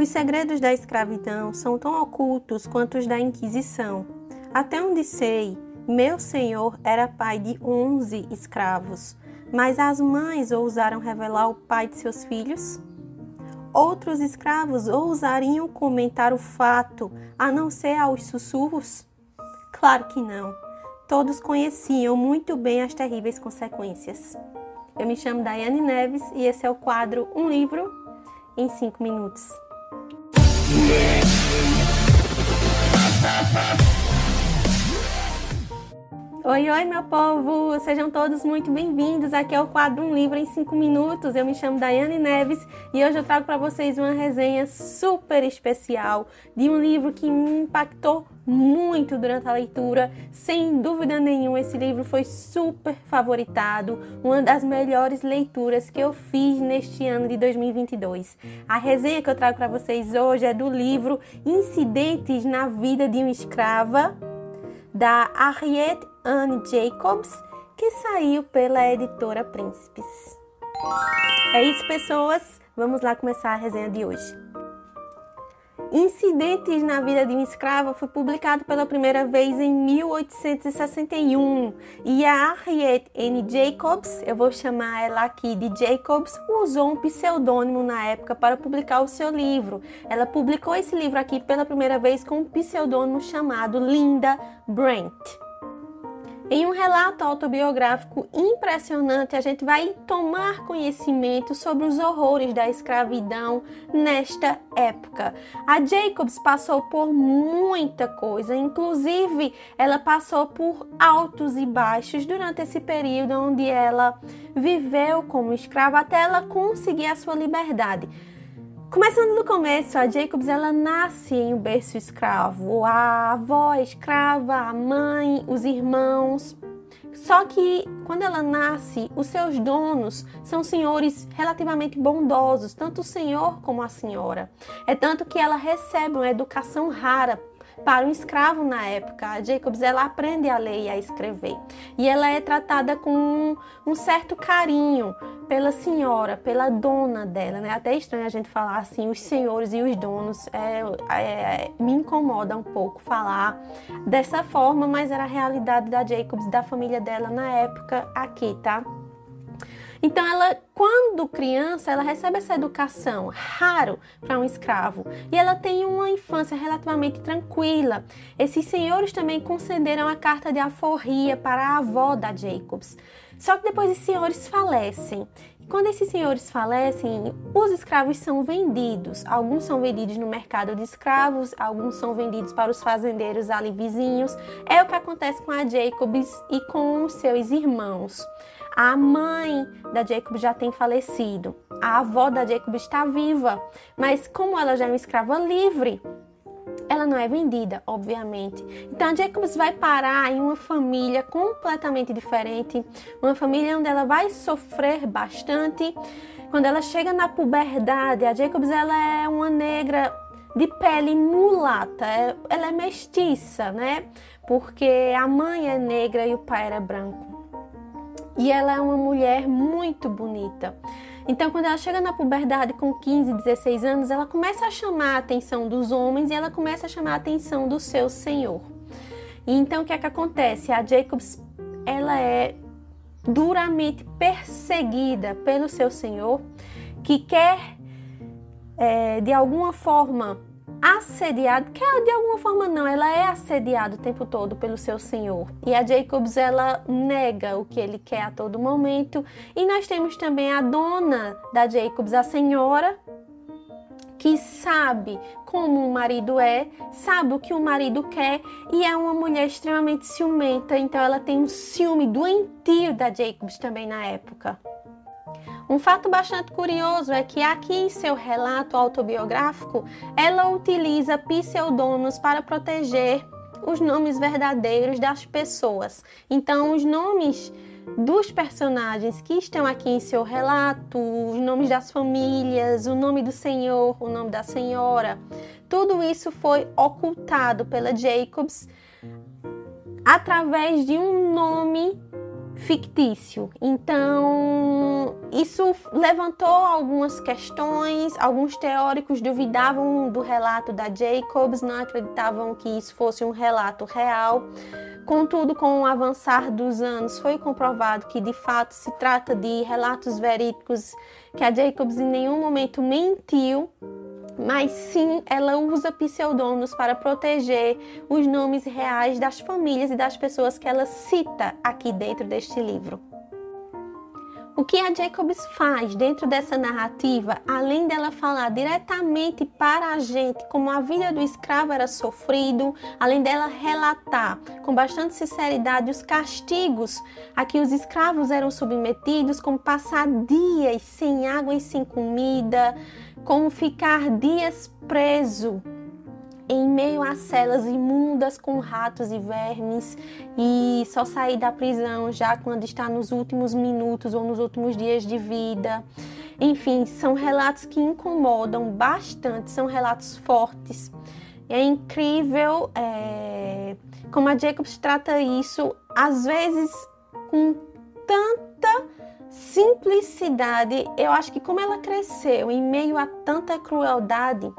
Os segredos da escravidão são tão ocultos quanto os da Inquisição. Até onde sei, meu senhor era pai de onze escravos, mas as mães ousaram revelar o pai de seus filhos? Outros escravos ousariam comentar o fato, a não ser aos sussurros? Claro que não. Todos conheciam muito bem as terríveis consequências. Eu me chamo Daiane Neves e esse é o quadro Um Livro em 5 Minutos. Oi, oi, meu povo! Sejam todos muito bem-vindos. Aqui é o quadro Um Livro em 5 Minutos. Eu me chamo Daiane Neves e hoje eu trago para vocês uma resenha super especial de um livro que me impactou muito durante a leitura. Sem dúvida nenhuma, esse livro foi super favoritado, uma das melhores leituras que eu fiz neste ano de 2022. A resenha que eu trago para vocês hoje é do livro Incidentes na Vida de uma Escrava, da Harriet Anne Jacobs, que saiu pela editora Príncipes. É isso, pessoas. Vamos lá começar a resenha de hoje. Incidentes na Vida de um Escravo foi publicado pela primeira vez em 1861 e a Harriet N. Jacobs, eu vou chamar ela aqui de Jacobs, usou um pseudônimo na época para publicar o seu livro. Ela publicou esse livro aqui pela primeira vez com um pseudônimo chamado Linda Brent. Em um relato autobiográfico impressionante, a gente vai tomar conhecimento sobre os horrores da escravidão nesta época. A Jacobs passou por muita coisa, inclusive ela passou por altos e baixos durante esse período onde ela viveu como escrava até ela conseguir a sua liberdade. Começando do começo, a Jacobs ela nasce em um berço escravo. A avó escrava, a mãe, os irmãos. Só que quando ela nasce, os seus donos são senhores relativamente bondosos, tanto o senhor como a senhora. É tanto que ela recebe uma educação rara para um escravo na época. A Jacobs ela aprende a ler e a escrever. E ela é tratada com um, certo carinho pela senhora, pela dona dela. Né? Até estranho a gente falar assim, os senhores e os donos. É, é, me incomoda um pouco falar dessa forma, mas era a realidade da Jacobs, da família dela na época aqui, tá? Então, ela, quando criança, ela recebe essa educação, raro para um escravo, e ela tem uma infância relativamente tranquila. Esses senhores também concederam a carta de alforria para a avó da Jacobs. Só que depois os senhores falecem. Quando esses senhores falecem, os escravos são vendidos. Alguns são vendidos no mercado de escravos, alguns são vendidos para os fazendeiros ali vizinhos. É o que acontece com a Jacobs e com seus irmãos. A mãe da Jacob já tem falecido. A avó da Jacob está viva, mas como ela já é uma escrava livre, ela não é vendida, obviamente. Então Jacobs vai parar em uma família completamente diferente, uma família onde ela vai sofrer bastante. Quando ela chega na puberdade, a Jacobs ela é uma negra de pele mulata, é, ela é mestiça, né? Porque a mãe é negra e o pai era branco. E ela é uma mulher muito bonita. Então, quando ela chega na puberdade com 15, 16 anos, ela começa a chamar a atenção dos homens e ela começa a chamar a atenção do seu senhor. E então, o que é que acontece? A Jacobs, ela é duramente perseguida pelo seu senhor, que quer, é, de alguma forma, assediado, que de alguma forma não, ela é assediada o tempo todo pelo seu senhor. E a Jacobs ela nega o que ele quer a todo momento. E nós temos também a dona da Jacobs, a senhora, que sabe como o marido é, sabe o que o marido quer e é uma mulher extremamente ciumenta, então ela tem um ciúme doentio da Jacobs também na época. Um fato bastante curioso é que aqui em seu relato autobiográfico, ela utiliza pseudônimos para proteger os nomes verdadeiros das pessoas. Então, os nomes dos personagens que estão aqui em seu relato, os nomes das famílias, o nome do senhor, o nome da senhora, tudo isso foi ocultado pela Jacobs através de um nome fictício. Então, isso levantou algumas questões, alguns teóricos duvidavam do relato da Jacobs, não acreditavam que isso fosse um relato real. Contudo, com o avançar dos anos, foi comprovado que de fato se trata de relatos verídicos, que a Jacobs em nenhum momento mentiu, mas sim ela usa pseudônimos para proteger os nomes reais das famílias e das pessoas que ela cita aqui dentro deste livro. O que a Jacobs faz dentro dessa narrativa, além dela falar diretamente para a gente como a vida do escravo era sofrido, além dela relatar com bastante sinceridade os castigos a que os escravos eram submetidos, como passar dias sem água e sem comida, como ficar dias preso em meio a celas imundas com ratos e vermes e só sair da prisão já quando está nos últimos minutos ou nos últimos dias de vida. Enfim, são relatos que incomodam bastante, são relatos fortes. É incrível é, como a Jacobs trata isso, às vezes com tanta simplicidade. Eu acho que como ela cresceu em meio a tanta crueldade,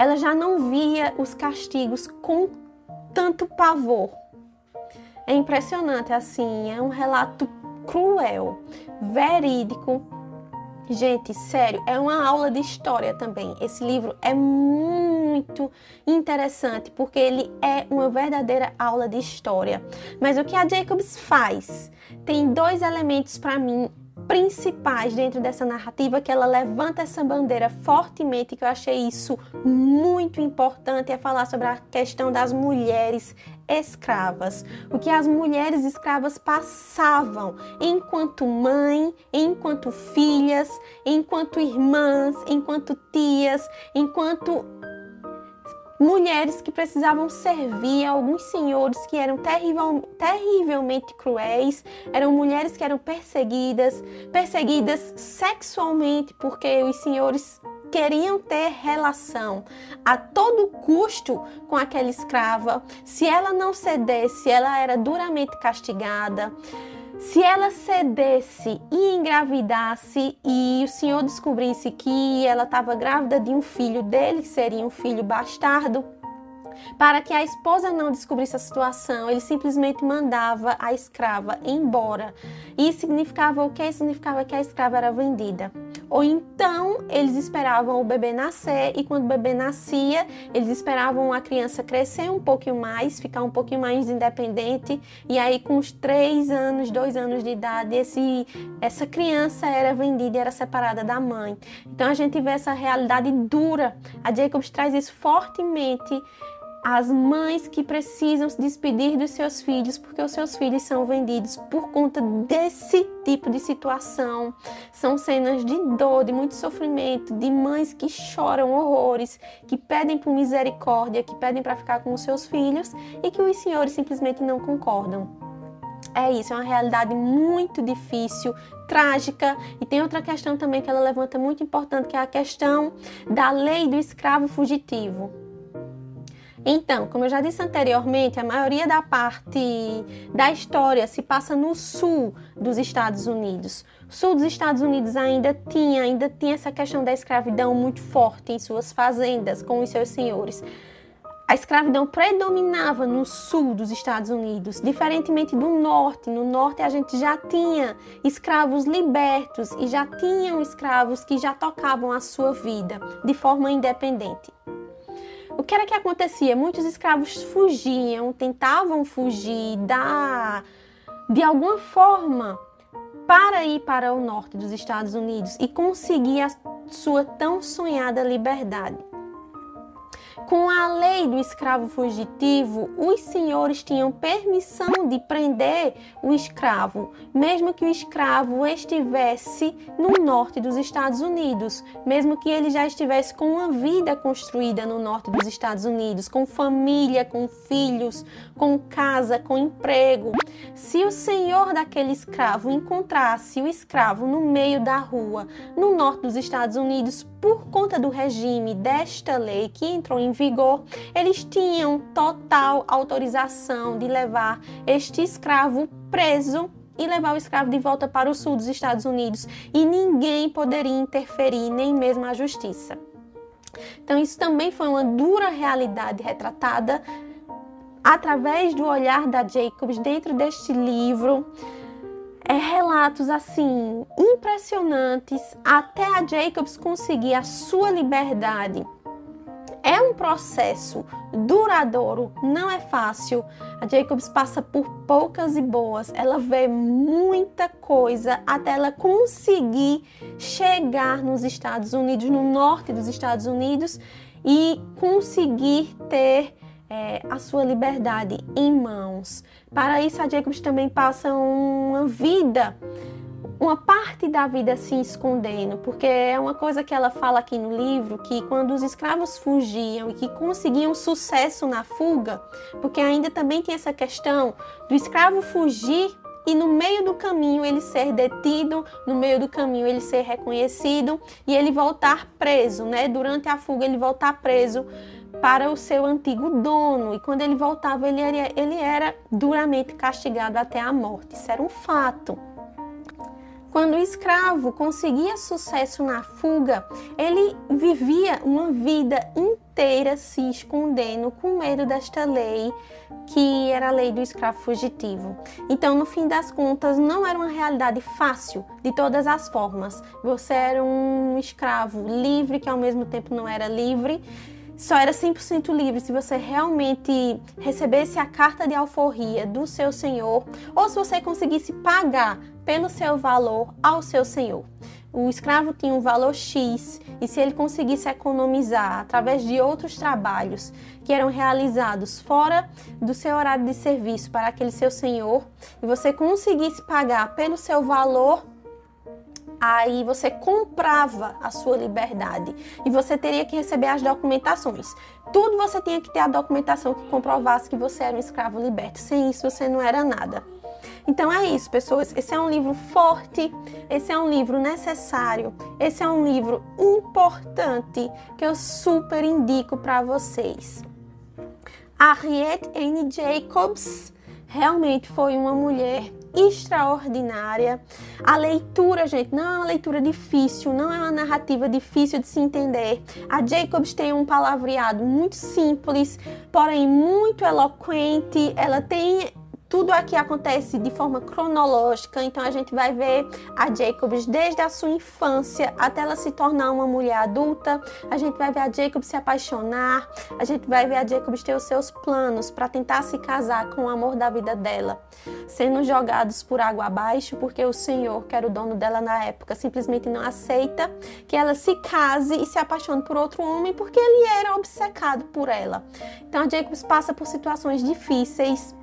ela já não via os castigos com tanto pavor. É impressionante, assim, é um relato cruel, verídico. Gente, sério, é uma aula de história também. Esse livro é muito interessante porque ele é uma verdadeira aula de história. Mas o que a Jacobs faz? Tem dois elementos para mim principais dentro dessa narrativa que ela levanta essa bandeira fortemente, que eu achei isso muito importante, é falar sobre a questão das mulheres escravas, o que as mulheres escravas passavam enquanto mãe, enquanto filhas, enquanto irmãs, enquanto tias, enquanto mulheres que precisavam servir a alguns senhores que eram terrivel, terrivelmente cruéis, eram mulheres que eram perseguidas, perseguidas sexualmente, porque os senhores queriam ter relação a todo custo com aquela escrava. Se ela não cedesse, ela era duramente castigada. Se ela cedesse e engravidasse e o senhor descobrisse que ela estava grávida de um filho dele, que seria um filho bastardo, para que a esposa não descobrisse a situação, ele simplesmente mandava a escrava embora. E significava o que? Significava que a escrava era vendida. Ou então eles esperavam o bebê nascer e quando o bebê nascia, eles esperavam a criança crescer um pouquinho mais, ficar um pouquinho mais independente. E aí, com os três anos, dois anos de idade, esse, essa criança era vendida e era separada da mãe. Então a gente vê essa realidade dura. A Jacobs traz isso fortemente as mães que precisam se despedir dos seus filhos porque os seus filhos são vendidos por conta desse tipo de situação. São cenas de dor, de muito sofrimento, de mães que choram horrores, que pedem por misericórdia, que pedem para ficar com os seus filhos e que os senhores simplesmente não concordam. É isso, é uma realidade muito difícil, trágica. E tem outra questão também que ela levanta muito importante, que é a questão da lei do escravo fugitivo. Então, como eu já disse anteriormente, a maioria da parte da história se passa no sul dos Estados Unidos. O sul dos Estados Unidos ainda tinha, ainda tinha essa questão da escravidão muito forte em suas fazendas com os seus senhores. A escravidão predominava no sul dos Estados Unidos, diferentemente do norte. No norte a gente já tinha escravos libertos e já tinham escravos que já tocavam a sua vida de forma independente. O que era que acontecia? Muitos escravos fugiam, tentavam fugir da, de alguma forma para ir para o norte dos Estados Unidos e conseguir a sua tão sonhada liberdade. Com a lei do escravo fugitivo, os senhores tinham permissão de prender o escravo, mesmo que o escravo estivesse no norte dos Estados Unidos, mesmo que ele já estivesse com uma vida construída no norte dos Estados Unidos, com família, com filhos, com casa, com emprego. Se o senhor daquele escravo encontrasse o escravo no meio da rua, no norte dos Estados Unidos, por conta do regime desta lei que entrou em vigor, eles tinham total autorização de levar este escravo preso e levar o escravo de volta para o sul dos Estados Unidos e ninguém poderia interferir, nem mesmo a justiça. Então, isso também foi uma dura realidade retratada através do olhar da Jacobs dentro deste livro. É, relatos assim impressionantes até a Jacobs conseguir a sua liberdade é um processo duradouro, não é fácil. A Jacobs passa por poucas e boas, ela vê muita coisa até ela conseguir chegar nos Estados Unidos, no norte dos Estados Unidos e conseguir ter é, a sua liberdade em mãos. Para isso, a Jacobs também passa uma vida uma parte da vida se escondendo, porque é uma coisa que ela fala aqui no livro, que quando os escravos fugiam e que conseguiam sucesso na fuga, porque ainda também tem essa questão do escravo fugir e no meio do caminho ele ser detido, no meio do caminho ele ser reconhecido e ele voltar preso, né? Durante a fuga ele voltar preso para o seu antigo dono e quando ele voltava ele era, ele era duramente castigado até a morte. Isso era um fato. Quando o escravo conseguia sucesso na fuga, ele vivia uma vida inteira se escondendo com medo desta lei, que era a lei do escravo fugitivo. Então, no fim das contas, não era uma realidade fácil de todas as formas. Você era um escravo livre, que ao mesmo tempo não era livre só era 100% livre se você realmente recebesse a carta de alforria do seu senhor ou se você conseguisse pagar pelo seu valor ao seu senhor. O escravo tinha um valor X e se ele conseguisse economizar através de outros trabalhos que eram realizados fora do seu horário de serviço para aquele seu senhor e você conseguisse pagar pelo seu valor aí você comprava a sua liberdade e você teria que receber as documentações. Tudo você tinha que ter a documentação que comprovasse que você era um escravo liberto. Sem isso você não era nada. Então é isso, pessoas. Esse é um livro forte, esse é um livro necessário, esse é um livro importante que eu super indico para vocês. Harriet N. Jacobs realmente foi uma mulher extraordinária. A leitura, gente, não é uma leitura difícil, não é uma narrativa difícil de se entender. A Jacobs tem um palavreado muito simples, porém muito eloquente. Ela tem tudo aqui acontece de forma cronológica, então a gente vai ver a Jacobs desde a sua infância até ela se tornar uma mulher adulta. A gente vai ver a Jacobs se apaixonar, a gente vai ver a Jacobs ter os seus planos para tentar se casar com o amor da vida dela, sendo jogados por água abaixo, porque o Senhor, que era o dono dela na época, simplesmente não aceita que ela se case e se apaixone por outro homem, porque ele era obcecado por ela. Então a Jacobs passa por situações difíceis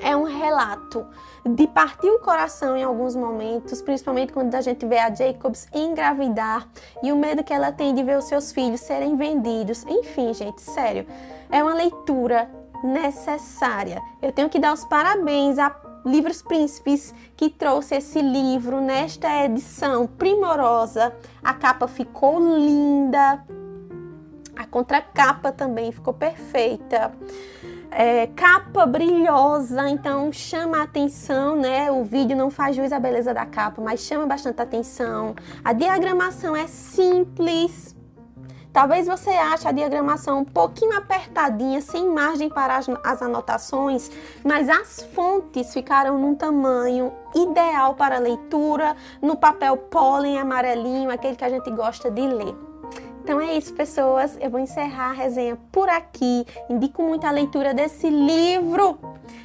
é um relato de partir o coração em alguns momentos, principalmente quando a gente vê a Jacobs engravidar e o medo que ela tem de ver os seus filhos serem vendidos. Enfim, gente, sério, é uma leitura necessária. Eu tenho que dar os parabéns a Livros Príncipes que trouxe esse livro nesta edição primorosa. A capa ficou linda, a contracapa também ficou perfeita é, capa brilhosa, então chama a atenção, né? O vídeo não faz jus à beleza da capa, mas chama bastante atenção. A diagramação é simples. Talvez você ache a diagramação um pouquinho apertadinha, sem margem para as, as anotações, mas as fontes ficaram num tamanho ideal para leitura, no papel pólen amarelinho, aquele que a gente gosta de ler. Então é isso, pessoas. Eu vou encerrar a resenha por aqui. Indico muito a leitura desse livro,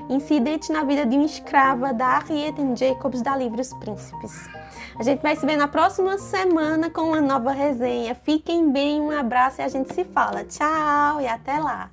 Incidente na Vida de uma Escrava, da Harriet Jacobs, da Livros Príncipes. A gente vai se ver na próxima semana com uma nova resenha. Fiquem bem, um abraço e a gente se fala. Tchau e até lá!